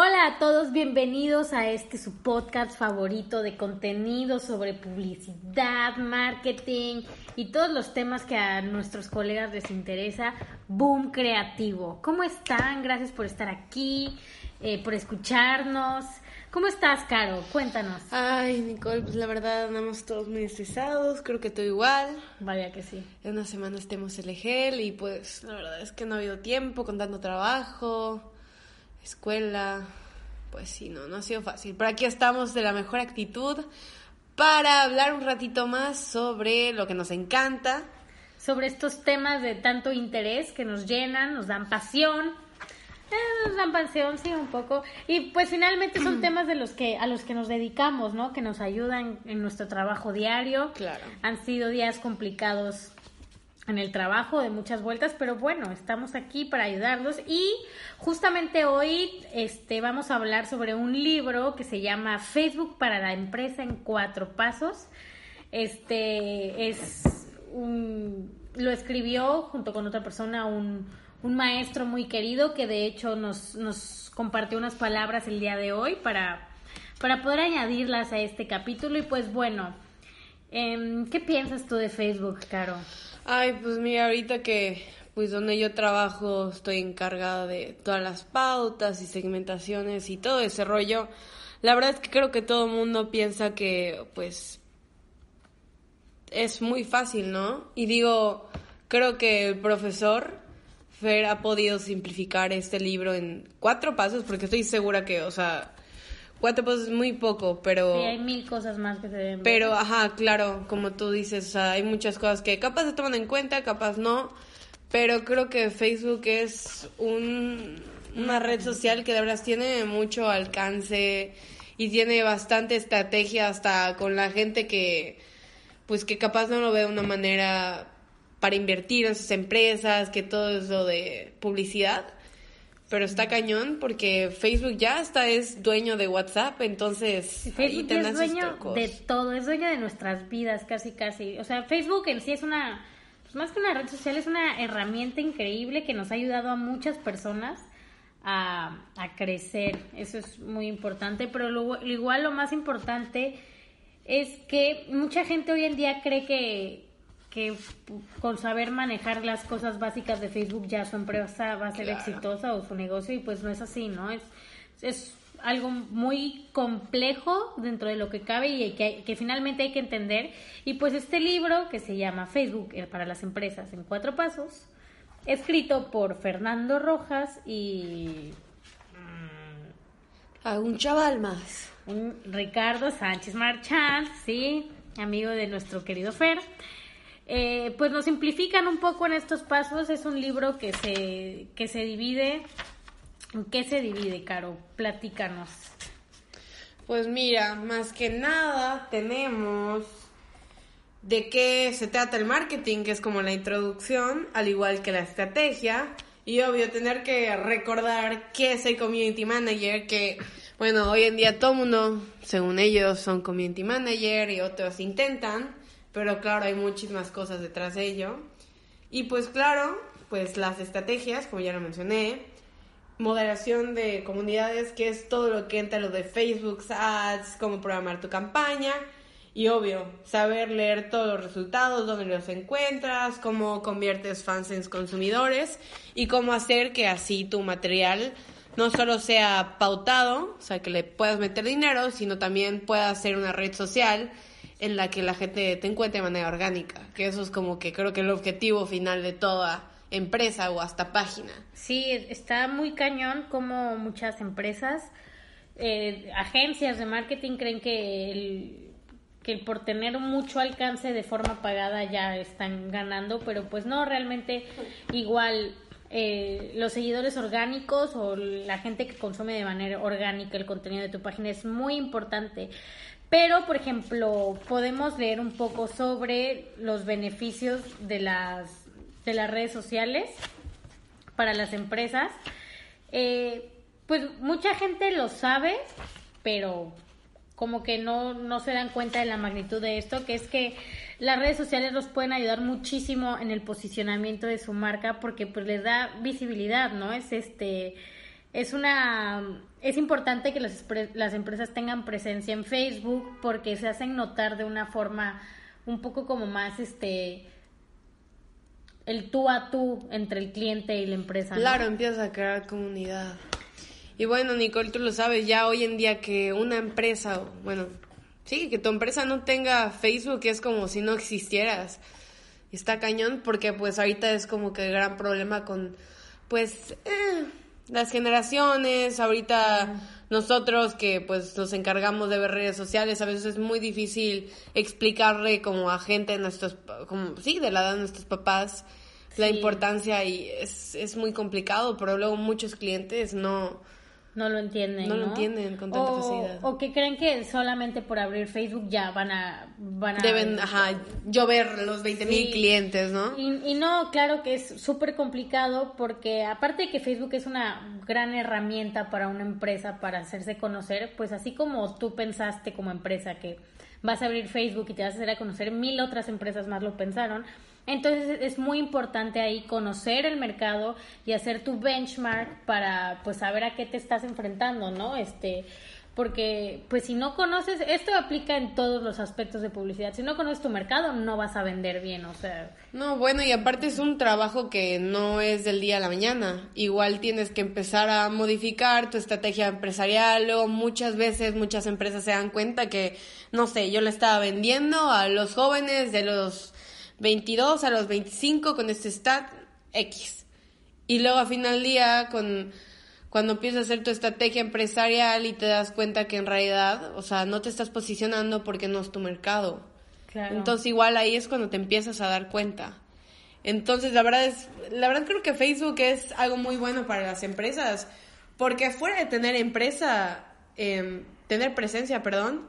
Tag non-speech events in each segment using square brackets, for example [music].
Hola a todos, bienvenidos a este su podcast favorito de contenido sobre publicidad, marketing y todos los temas que a nuestros colegas les interesa. Boom Creativo. ¿Cómo están? Gracias por estar aquí, eh, por escucharnos. ¿Cómo estás, Caro? Cuéntanos. Ay, Nicole, pues la verdad andamos todos muy estresados, creo que tú igual. Vaya que sí. En una semana estemos el EGEL y pues la verdad es que no ha habido tiempo con tanto trabajo, escuela, pues sí, no, no ha sido fácil. Pero aquí estamos de la mejor actitud para hablar un ratito más sobre lo que nos encanta. Sobre estos temas de tanto interés que nos llenan, nos dan pasión eh, la pasión, sí, un poco. Y pues finalmente son [clears throat] temas de los que, a los que nos dedicamos, ¿no? Que nos ayudan en nuestro trabajo diario. Claro. Han sido días complicados en el trabajo de muchas vueltas, pero bueno, estamos aquí para ayudarlos y justamente hoy este vamos a hablar sobre un libro que se llama Facebook para la empresa en cuatro pasos. Este es un lo escribió junto con otra persona un un maestro muy querido que de hecho nos, nos compartió unas palabras el día de hoy para, para poder añadirlas a este capítulo. Y pues bueno, eh, ¿qué piensas tú de Facebook, Caro? Ay, pues mira, ahorita que pues donde yo trabajo estoy encargada de todas las pautas y segmentaciones y todo ese rollo. La verdad es que creo que todo el mundo piensa que pues es muy fácil, ¿no? Y digo, creo que el profesor Fer ha podido simplificar este libro en cuatro pasos, porque estoy segura que, o sea, cuatro pasos es muy poco, pero... Sí, hay mil cosas más que se deben Pero, ajá, claro, como tú dices, o sea, hay muchas cosas que capaz se toman en cuenta, capaz no, pero creo que Facebook es un, una red social que de verdad tiene mucho alcance y tiene bastante estrategia hasta con la gente que, pues que capaz no lo ve de una manera para invertir en sus empresas, que todo eso de publicidad. Pero está cañón porque Facebook ya está es dueño de WhatsApp, entonces Facebook es dueño de todo, es dueño de nuestras vidas casi casi. O sea, Facebook en sí es una, pues más que una red social, es una herramienta increíble que nos ha ayudado a muchas personas a, a crecer. Eso es muy importante, pero lo, igual lo más importante es que mucha gente hoy en día cree que, que con saber manejar las cosas básicas de Facebook ya su empresa va a ser exitosa o su negocio y pues no es así, ¿no? Es, es algo muy complejo dentro de lo que cabe y que, que finalmente hay que entender. Y pues este libro que se llama Facebook eh, para las empresas en cuatro pasos, escrito por Fernando Rojas y... A un chaval más. Un Ricardo Sánchez Marchand, sí, amigo de nuestro querido Fer. Eh, pues nos simplifican un poco en estos pasos. Es un libro que se, que se divide. ¿En qué se divide, Caro? Platícanos. Pues mira, más que nada tenemos de qué se trata el marketing, que es como la introducción, al igual que la estrategia. Y obvio, tener que recordar qué es el community manager, que bueno, hoy en día todo mundo, según ellos, son community manager y otros intentan pero claro, hay muchísimas cosas detrás de ello. Y pues claro, pues las estrategias, como ya lo mencioné, moderación de comunidades, que es todo lo que entra lo de Facebook Ads, cómo programar tu campaña. Y obvio, saber leer todos los resultados, dónde los encuentras, cómo conviertes fans en consumidores y cómo hacer que así tu material no solo sea pautado, o sea, que le puedas meter dinero, sino también pueda ser una red social en la que la gente te encuentre de manera orgánica, que eso es como que creo que el objetivo final de toda empresa o hasta página. Sí, está muy cañón como muchas empresas, eh, agencias de marketing creen que el, que por tener mucho alcance de forma pagada ya están ganando, pero pues no, realmente igual eh, los seguidores orgánicos o la gente que consume de manera orgánica el contenido de tu página es muy importante. Pero, por ejemplo, podemos leer un poco sobre los beneficios de las, de las redes sociales para las empresas. Eh, pues mucha gente lo sabe, pero como que no, no se dan cuenta de la magnitud de esto, que es que las redes sociales los pueden ayudar muchísimo en el posicionamiento de su marca porque pues les da visibilidad, ¿no? Es este es una es importante que las, las empresas tengan presencia en Facebook porque se hacen notar de una forma un poco como más este el tú a tú entre el cliente y la empresa. Claro, empiezas a crear comunidad. Y bueno, Nicole, tú lo sabes, ya hoy en día que una empresa, bueno, sí, que tu empresa no tenga Facebook es como si no existieras. Está cañón porque pues ahorita es como que el gran problema con pues eh, las generaciones, ahorita nosotros que pues nos encargamos de ver redes sociales, a veces es muy difícil explicarle como a gente de nuestros, como sí, de la edad de nuestros papás, la importancia y es, es muy complicado, pero luego muchos clientes no, no lo entienden. No, lo entienden con tanta o, facilidad. O que creen que solamente por abrir Facebook ya van a... Van a Deben, ajá, llover los 20 mil clientes, ¿no? Y, y, no, claro que es súper complicado porque aparte de que Facebook es una gran herramienta para una empresa para hacerse conocer, pues así como tú pensaste como empresa que vas a abrir Facebook y te vas a hacer a conocer, mil otras empresas más lo pensaron entonces es muy importante ahí conocer el mercado y hacer tu benchmark para pues saber a qué te estás enfrentando, ¿no? Este, porque pues si no conoces, esto aplica en todos los aspectos de publicidad, si no conoces tu mercado no vas a vender bien, o sea... No, bueno, y aparte es un trabajo que no es del día a la mañana, igual tienes que empezar a modificar tu estrategia empresarial. O muchas veces muchas empresas se dan cuenta que, no sé, yo le estaba vendiendo a los jóvenes de los 22 a los 25 con este stat X. Y luego a final día, con, cuando empiezas a hacer tu estrategia empresarial y te das cuenta que en realidad, o sea, no te estás posicionando porque no es tu mercado. Entonces igual ahí es cuando te empiezas a dar cuenta. Entonces la verdad es, la verdad creo que Facebook es algo muy bueno para las empresas, porque fuera de tener empresa, eh, tener presencia, perdón,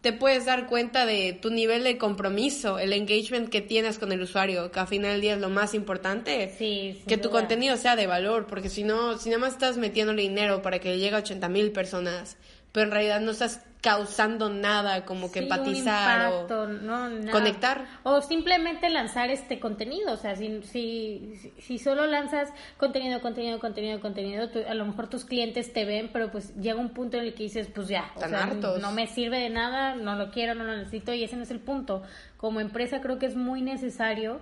te puedes dar cuenta de tu nivel de compromiso, el engagement que tienes con el usuario, que al final del día es lo más importante. Sí, que tu contenido sea de valor, porque si no, si nada más estás metiéndole dinero para que llegue a 80 mil personas, pero en realidad no estás causando nada como que empatizar o conectar. O simplemente lanzar este contenido o sea si, si, si solo lanzas contenido contenido contenido contenido a lo mejor tus clientes te ven pero pues llega un punto en el que dices pues ya o sea, no me sirve de nada no lo quiero no lo necesito y ese no es el punto. Como empresa creo que es muy necesario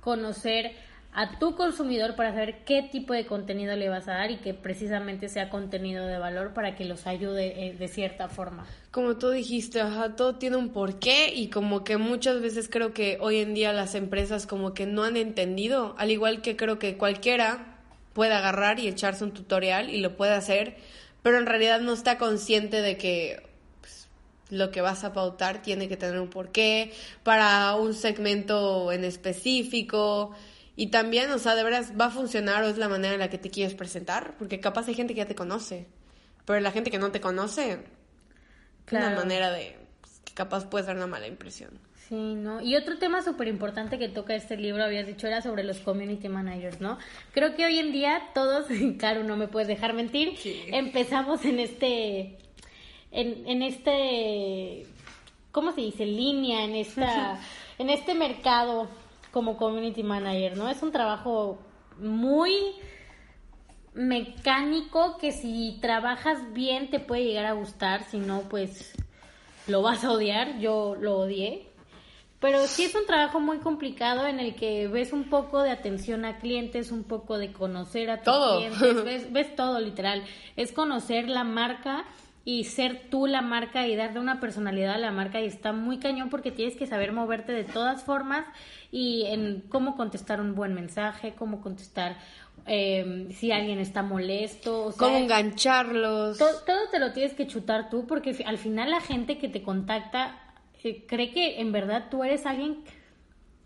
conocer a tu consumidor para saber qué tipo de contenido le vas a dar y que precisamente sea contenido de valor para que los ayude eh, de cierta forma. Como tú dijiste, todo tiene un porqué y como que muchas veces creo que hoy en día las empresas como que no han entendido, al igual que creo que cualquiera puede agarrar y echarse un tutorial y lo puede hacer, pero en realidad no está consciente de que pues, lo que vas a pautar tiene que tener un porqué para un segmento en específico y también, o sea, de veras va a funcionar o es la manera en la que te quieres presentar, porque capaz hay gente que ya te conoce, pero la gente que no te conoce, claro. una manera de pues, que capaz puedes dar una mala impresión. Sí, ¿no? Y otro tema súper importante que toca este libro, habías dicho, era sobre los community managers, ¿no? Creo que hoy en día todos, [laughs] claro, no me puedes dejar mentir, empezamos en este, en, en este, ¿cómo se dice? Línea, en esta, [laughs] en este mercado como community manager, ¿no? Es un trabajo muy mecánico que si trabajas bien te puede llegar a gustar, si no, pues lo vas a odiar, yo lo odié. Pero sí es un trabajo muy complicado en el que ves un poco de atención a clientes, un poco de conocer a tus clientes, [laughs] ves, ves todo literal. Es conocer la marca y ser tú la marca y darle una personalidad a la marca y está muy cañón porque tienes que saber moverte de todas formas y en cómo contestar un buen mensaje, cómo contestar eh, si alguien está molesto, o cómo engancharlos. todo te lo tienes que chutar tú porque al final la gente que te contacta eh, cree que en verdad tú eres alguien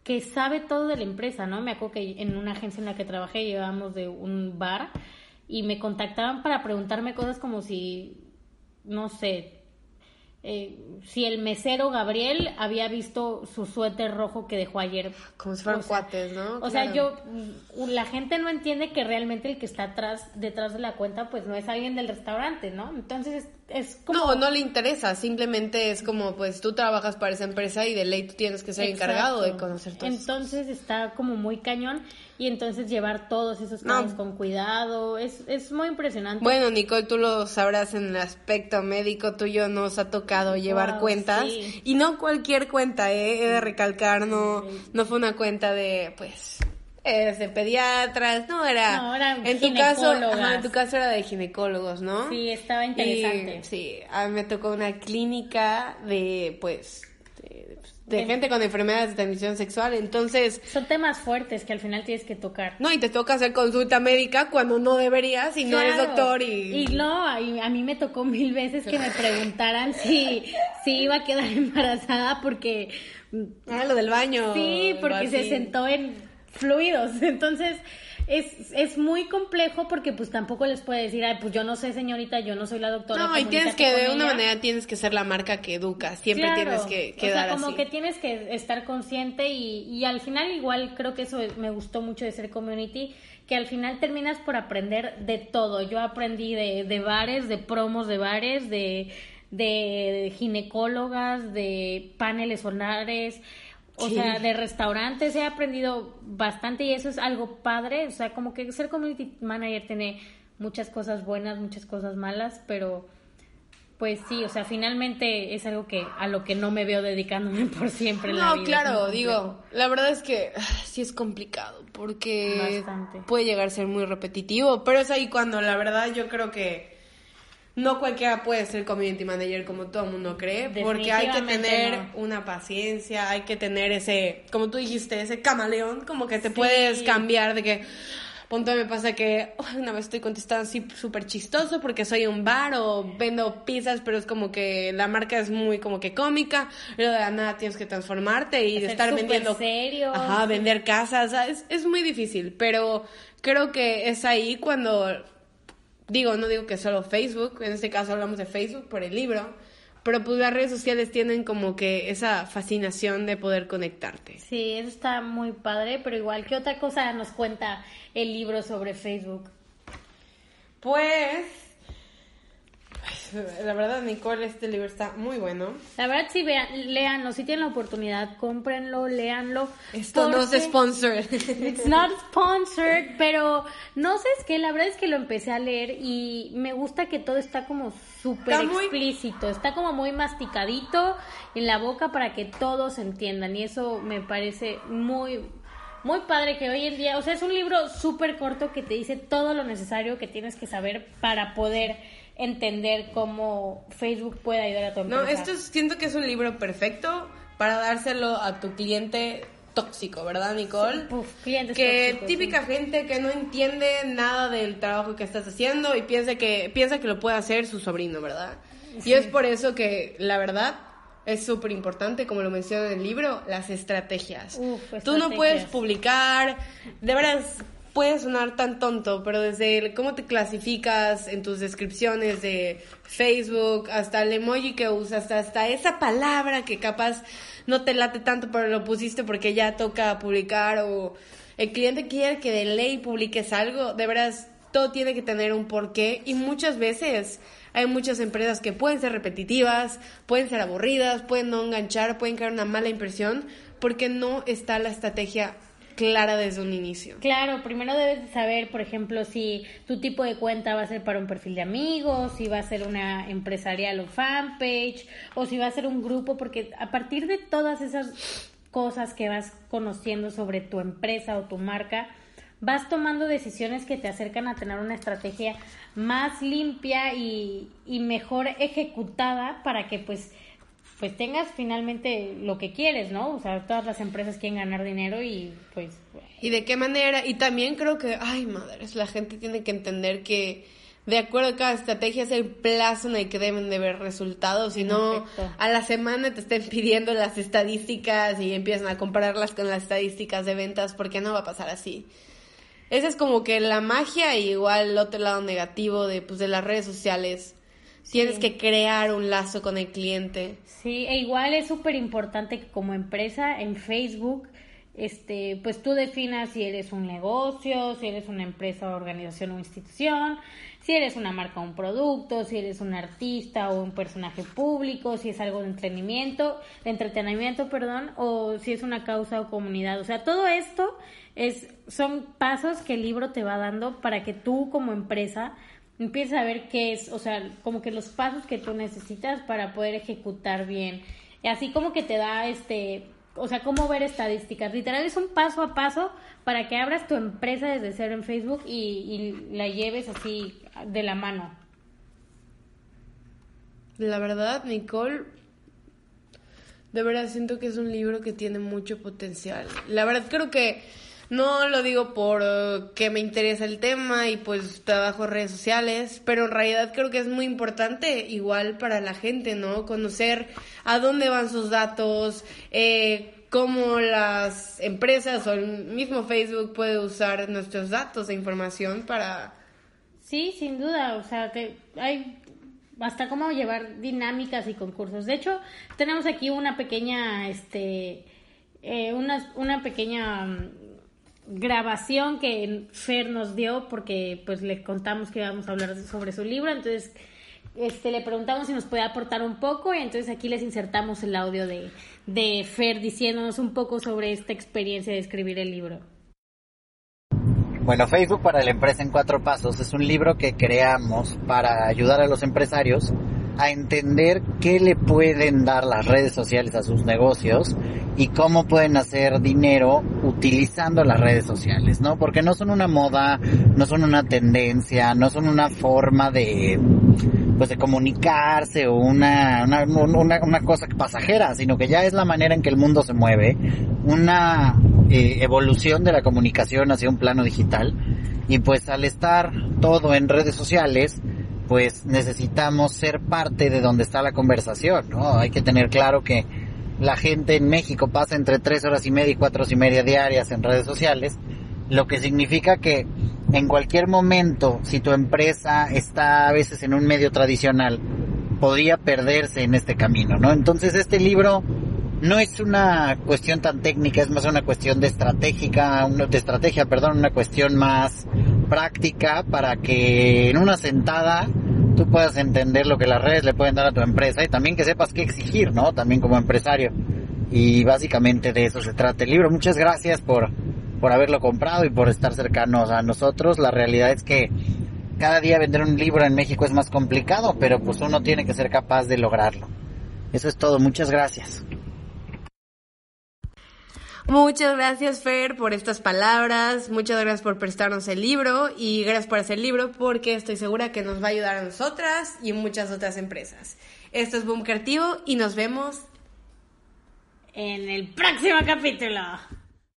que sabe todo de la empresa, ¿no? Me acuerdo que en una agencia en la que trabajé llevábamos de un bar y me contactaban para preguntarme cosas como si no sé, eh, si el mesero Gabriel había visto su suéter rojo que dejó ayer. Como si fueran cuates, ¿no? O sea, yo, mm, la gente no entiende que realmente el que está atrás, detrás de la cuenta, pues no es alguien del restaurante, ¿no? Entonces es, como... No, no le interesa, simplemente es como, pues tú trabajas para esa empresa y de ley tú tienes que ser encargado de conocer todo Entonces está como muy cañón y entonces llevar todos esos cambios con cuidado. Es, es muy impresionante. Bueno, Nicole, tú lo sabrás en el aspecto médico, tuyo nos ha tocado llevar cuentas y no cualquier cuenta, ¿eh? he de recalcar, no, no fue una cuenta de, pues, de pediatras, no era. No, era en tu caso, en tu caso era de ginecólogos, ¿no? Sí, estaba interesante. sí, a mí me tocó una clínica de, pues, de, gente con enfermedades de transmisión sexual, entonces... Son temas fuertes que al final tienes que tocar. No, y te toca hacer consulta médica cuando no deberías y no eres doctor y... Y no, a, a mí me tocó mil veces que me [laughs] preguntaran si, si iba a quedar [laughs] embarazada porque... Ah, lo del baño. Sí, porque se sentó en fluidos, [laughs] entonces es, es muy complejo porque pues tampoco les puede decir, ay, pues yo no sé señorita, yo no soy la doctora. No, y tienes que, de una manera tienes que ser la marca que educa, siempre tienes que quedar o sea, como que tienes que estar consciente y, y al final igual creo que eso me gustó mucho de ser community, que al final terminas por aprender de todo. Yo aprendí de, de bares, de promos de bares, de, de ginecólogas, de paneles solares, o sea, de restaurantes he aprendido bastante y eso es algo padre. O sea, como que ser community manager tiene muchas cosas buenas, muchas cosas malas, pero pues sí, o sea, finalmente es algo que a lo que no me veo dedicándome [laughs] por siempre. En no, la vida. claro, digo, la verdad es que ah, sí es complicado porque puede llegar a ser muy repetitivo, pero es ahí cuando la verdad yo creo que no cualquiera puede ser community manager como todo el mundo cree, porque hay que tener una paciencia, hay que tener ese, como tú dijiste, ese camaleón, como que te puedes cambiar de que, punto me pasa que una vez estoy contestando así súper chistoso porque soy un bar o vendo pizzas, pero es como que la marca es muy como que cómica, pero de nada tienes que transformarte y de estar vendiendo... serio. Ajá, vender casas, es, es muy difícil, pero creo que es ahí cuando digo, no digo que solo Facebook, en este caso hablamos de Facebook por el libro, pero pues las redes sociales tienen como que esa fascinación de poder conectarte. Sí, eso está muy padre, pero igual, ¿qué otra cosa nos cuenta el libro sobre Facebook? Pues [laughs] la verdad, Nicole, este libro está muy bueno. La verdad, sí, vean, léanlo. Si tienen la oportunidad, cómprenlo, léanlo. Esto no es sponsored. [laughs] It's not sponsored, pero no sé, es que la verdad es que lo empecé a leer y me gusta que todo está como súper explícito. Está como muy masticadito en la boca para que todos entiendan. Y eso me parece muy, muy padre que hoy en día, o sea, es un libro súper corto que te dice todo lo necesario que tienes que saber para poder entender cómo Facebook puede ayudar a tu empresa. No, esto siento que es un libro perfecto para dárselo a tu cliente tóxico, ¿verdad, Nicole? que típica gente que no entiende nada del trabajo que estás haciendo y piensa que piensa que lo puede hacer su sobrino, ¿verdad? Y es por eso que la verdad es súper importante, como lo menciona en el libro, las estrategias. Tú no puedes publicar, de veras, puede sonar tan tonto, pero desde cómo te clasificas en tus descripciones de Facebook, hasta el emoji que usas, hasta, esa palabra que capaz no te late tanto, pero lo pusiste porque ya toca publicar o el cliente quiere que de ley publiques algo, de veras, todo tiene que tener un porqué. Y muchas veces hay muchas empresas que pueden ser repetitivas, pueden ser aburridas, pueden no enganchar, pueden crear una mala impresión porque no está la estrategia clara desde un inicio. Claro, primero debes saber, por ejemplo, si tu tipo de cuenta va a ser para un perfil de amigos, si va a ser una empresarial o fanpage, o si va a ser un grupo, porque a partir de todas esas cosas que vas conociendo sobre tu empresa o tu marca, vas tomando decisiones que te acercan a tener una estrategia más limpia y, y mejor ejecutada para que pues pues tengas finalmente lo que quieres, ¿no? O sea, todas las empresas quieren ganar dinero y pues... ¿Y de qué manera? Y también creo que, ay, madres, la gente tiene que entender que de acuerdo a cada estrategia es el plazo en el que deben de ver resultados, si no a la semana te estén pidiendo las estadísticas y empiezan a compararlas con las estadísticas de ventas porque no va a pasar así. Esa es como que la magia y igual el otro lado negativo de, pues, de las redes sociales Tienes que crear un lazo con el cliente. Sí, e igual es súper importante que como empresa en Facebook, este, pues tú definas si eres un negocio, si eres una empresa, organización o institución, Si eres una marca o un producto, si eres un artista o un personaje público, si es algo de entretenimiento, de entretenimiento, perdón, o si es una causa o comunidad. O sea, todo esto es, son pasos que el libro te va dando para que tú como empresa empieces a ver qué es, o sea, como que los pasos que tú necesitas para poder ejecutar bien. Así como que te da este o sea, cómo ver estadísticas. Literal es un paso a paso para que abras tu empresa desde cero en Facebook y, la lleves así de la mano. La verdad, Nicole, de verdad siento que es un libro que tiene mucho potencial. La verdad creo que no lo digo por uh, que me interesa el tema y pues trabajo redes sociales, pero en realidad creo que es muy importante igual para la gente, ¿no? Conocer a dónde van sus datos, eh, cómo las empresas o el mismo Facebook puede usar nuestros datos e información para... Sí, sin duda, o sea, que hay hasta cómo llevar dinámicas y concursos. De hecho, tenemos aquí una pequeña, este, eh, una, una pequeña grabación que Fer nos dio porque pues le contamos que íbamos a hablar sobre su libro, entonces este le preguntamos si nos puede aportar un poco y entonces aquí les insertamos el audio de, de Fer diciéndonos un poco sobre esta experiencia de escribir el libro. Bueno, Facebook para la empresa en cuatro pasos es un libro que creamos para ayudar a los empresarios a entender qué le pueden dar las redes sociales a sus negocios y cómo pueden hacer dinero utilizando las redes sociales, ¿no? Porque no son una moda, no son una tendencia, no son una forma de pues de comunicarse o una, una, una, una cosa pasajera, sino que ya es la manera en que el mundo se mueve, una eh, evolución de la comunicación hacia un plano digital y pues al estar todo en redes sociales, pues necesitamos ser parte de donde está la conversación, ¿no? Hay que tener claro que la gente en México pasa entre tres horas y media y cuatro horas y media diarias en redes sociales, lo que significa que en cualquier momento, si tu empresa está a veces en un medio tradicional, podría perderse en este camino, ¿no? Entonces este libro no es una cuestión tan técnica, es más una cuestión de estratégica, de estrategia, perdón, una cuestión más práctica para que en una sentada tú puedas entender lo que las redes le pueden dar a tu empresa y también que sepas qué exigir, ¿no? También como empresario. Y básicamente de eso se trata el libro. Muchas gracias por, por haberlo comprado y por estar cercanos a nosotros. La realidad es que cada día vender un libro en México es más complicado, pero pues uno tiene que ser capaz de lograrlo. Eso es todo. Muchas gracias. Muchas gracias, Fer, por estas palabras. Muchas gracias por prestarnos el libro y gracias por hacer el libro porque estoy segura que nos va a ayudar a nosotras y muchas otras empresas. Esto es Boom Creativo y nos vemos en el próximo capítulo.